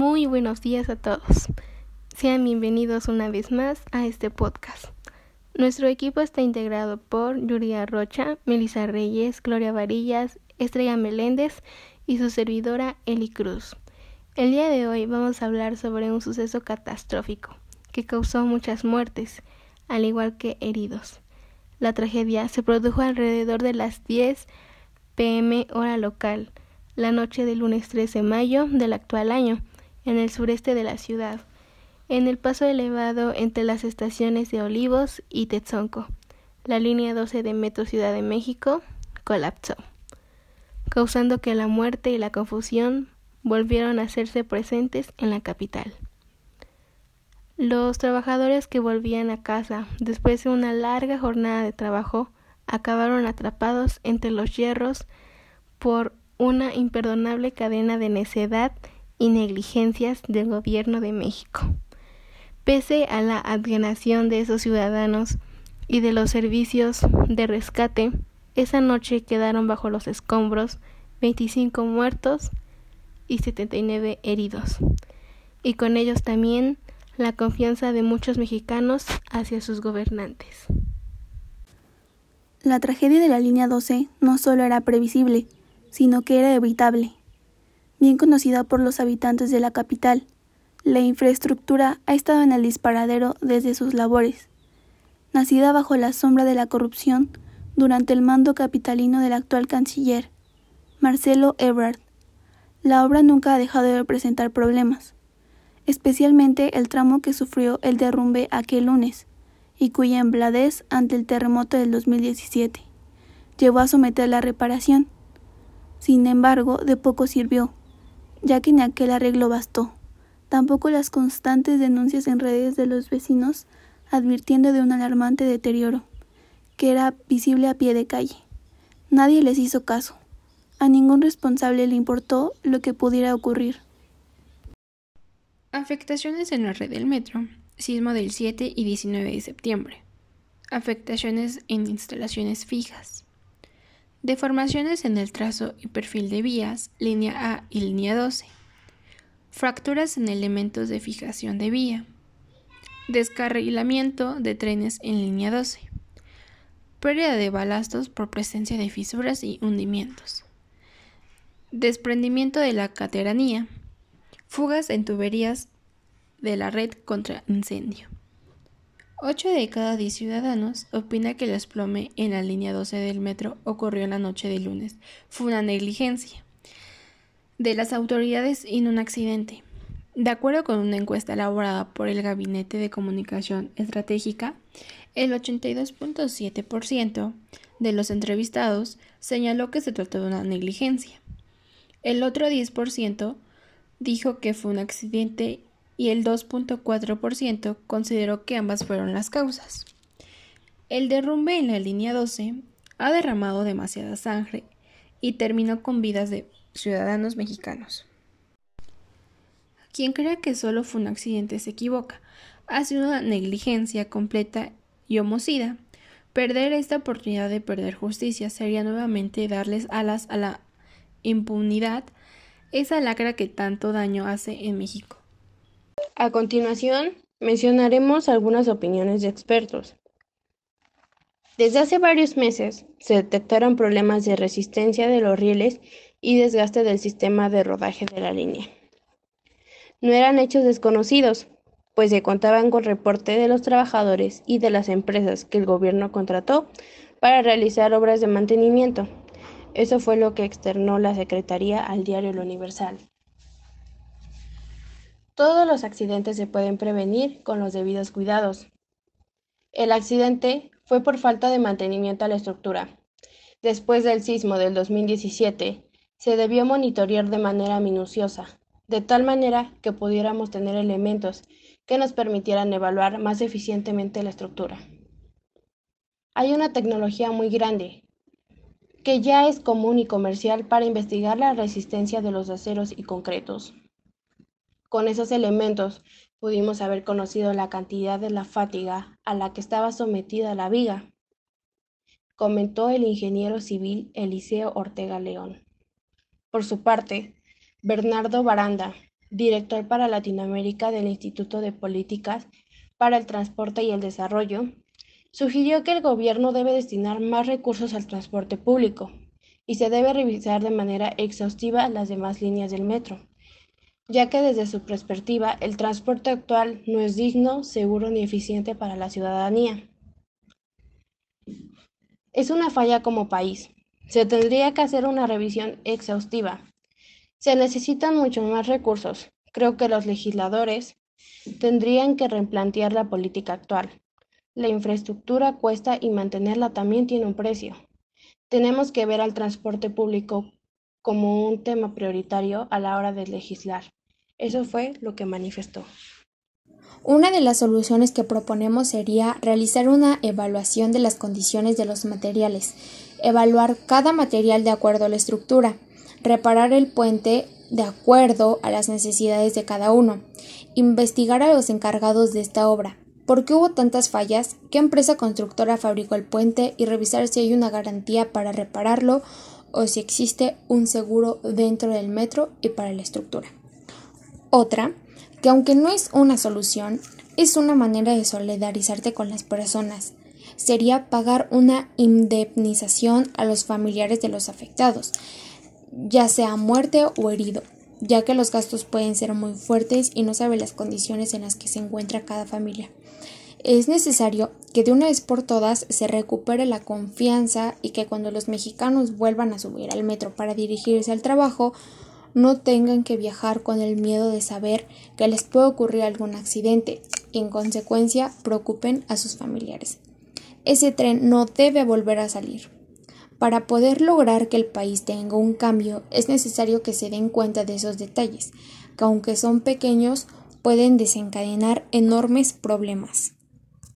Muy buenos días a todos. Sean bienvenidos una vez más a este podcast. Nuestro equipo está integrado por Yuria Rocha, Melissa Reyes, Gloria Varillas, Estrella Meléndez y su servidora Eli Cruz. El día de hoy vamos a hablar sobre un suceso catastrófico que causó muchas muertes, al igual que heridos. La tragedia se produjo alrededor de las 10 pm hora local, la noche del lunes 13 de mayo del actual año, en el sureste de la ciudad, en el paso elevado entre las estaciones de Olivos y Tetzonco. La línea 12 de Metro Ciudad de México colapsó, causando que la muerte y la confusión volvieron a hacerse presentes en la capital. Los trabajadores que volvían a casa después de una larga jornada de trabajo acabaron atrapados entre los hierros por una imperdonable cadena de necedad y negligencias del gobierno de México. Pese a la alienación de esos ciudadanos y de los servicios de rescate, esa noche quedaron bajo los escombros 25 muertos y 79 heridos, y con ellos también la confianza de muchos mexicanos hacia sus gobernantes. La tragedia de la línea 12 no solo era previsible, sino que era evitable. Bien conocida por los habitantes de la capital, la infraestructura ha estado en el disparadero desde sus labores. Nacida bajo la sombra de la corrupción durante el mando capitalino del actual canciller, Marcelo Ebrard, la obra nunca ha dejado de presentar problemas, especialmente el tramo que sufrió el derrumbe aquel lunes y cuya embladez ante el terremoto del 2017 llevó a someter la reparación. Sin embargo, de poco sirvió, ya que ni aquel arreglo bastó, tampoco las constantes denuncias en redes de los vecinos advirtiendo de un alarmante deterioro, que era visible a pie de calle. Nadie les hizo caso. A ningún responsable le importó lo que pudiera ocurrir. Afectaciones en la red del metro. Sismo del 7 y 19 de septiembre. Afectaciones en instalaciones fijas. Deformaciones en el trazo y perfil de vías, línea A y línea 12. Fracturas en elementos de fijación de vía. Descarrilamiento de trenes en línea 12. Pérdida de balastos por presencia de fisuras y hundimientos. Desprendimiento de la cateranía. Fugas en tuberías de la red contra incendio. 8 de cada 10 ciudadanos opina que el desplome en la línea 12 del metro ocurrió en la noche del lunes. Fue una negligencia de las autoridades no un accidente. De acuerdo con una encuesta elaborada por el Gabinete de Comunicación Estratégica, el 82.7% de los entrevistados señaló que se trató de una negligencia. El otro 10% dijo que fue un accidente y el 2.4% consideró que ambas fueron las causas. El derrumbe en la línea 12 ha derramado demasiada sangre y terminó con vidas de ciudadanos mexicanos. Quien crea que solo fue un accidente se equivoca. Ha sido una negligencia completa y homocida. Perder esta oportunidad de perder justicia sería nuevamente darles alas a la impunidad, esa lacra que tanto daño hace en México. A continuación, mencionaremos algunas opiniones de expertos. Desde hace varios meses se detectaron problemas de resistencia de los rieles y desgaste del sistema de rodaje de la línea. No eran hechos desconocidos, pues se contaban con reporte de los trabajadores y de las empresas que el gobierno contrató para realizar obras de mantenimiento. Eso fue lo que externó la Secretaría al diario El Universal. Todos los accidentes se pueden prevenir con los debidos cuidados. El accidente fue por falta de mantenimiento a la estructura. Después del sismo del 2017, se debió monitorear de manera minuciosa, de tal manera que pudiéramos tener elementos que nos permitieran evaluar más eficientemente la estructura. Hay una tecnología muy grande que ya es común y comercial para investigar la resistencia de los aceros y concretos. Con esos elementos pudimos haber conocido la cantidad de la fatiga a la que estaba sometida la viga, comentó el ingeniero civil Eliseo Ortega León. Por su parte, Bernardo Baranda, director para Latinoamérica del Instituto de Políticas para el Transporte y el Desarrollo, sugirió que el gobierno debe destinar más recursos al transporte público y se debe revisar de manera exhaustiva las demás líneas del metro, ya que desde su perspectiva el transporte actual no es digno, seguro ni eficiente para la ciudadanía. Es una falla como país. Se tendría que hacer una revisión exhaustiva. Se necesitan muchos más recursos. Creo que los legisladores tendrían que replantear la política actual. La infraestructura cuesta y mantenerla también tiene un precio. Tenemos que ver al transporte público como un tema prioritario a la hora de legislar. Eso fue lo que manifestó. Una de las soluciones que proponemos sería realizar una evaluación de las condiciones de los materiales, evaluar cada material de acuerdo a la estructura, reparar el puente de acuerdo a las necesidades de cada uno, investigar a los encargados de esta obra, por qué hubo tantas fallas, qué empresa constructora fabricó el puente y revisar si hay una garantía para repararlo o si existe un seguro dentro del metro y para la estructura. Otra que aunque no es una solución, es una manera de solidarizarte con las personas. Sería pagar una indemnización a los familiares de los afectados, ya sea muerte o herido, ya que los gastos pueden ser muy fuertes y no sabe las condiciones en las que se encuentra cada familia. Es necesario que de una vez por todas se recupere la confianza y que cuando los mexicanos vuelvan a subir al metro para dirigirse al trabajo, no tengan que viajar con el miedo de saber que les puede ocurrir algún accidente y en consecuencia preocupen a sus familiares. Ese tren no debe volver a salir. Para poder lograr que el país tenga un cambio es necesario que se den cuenta de esos detalles, que aunque son pequeños pueden desencadenar enormes problemas.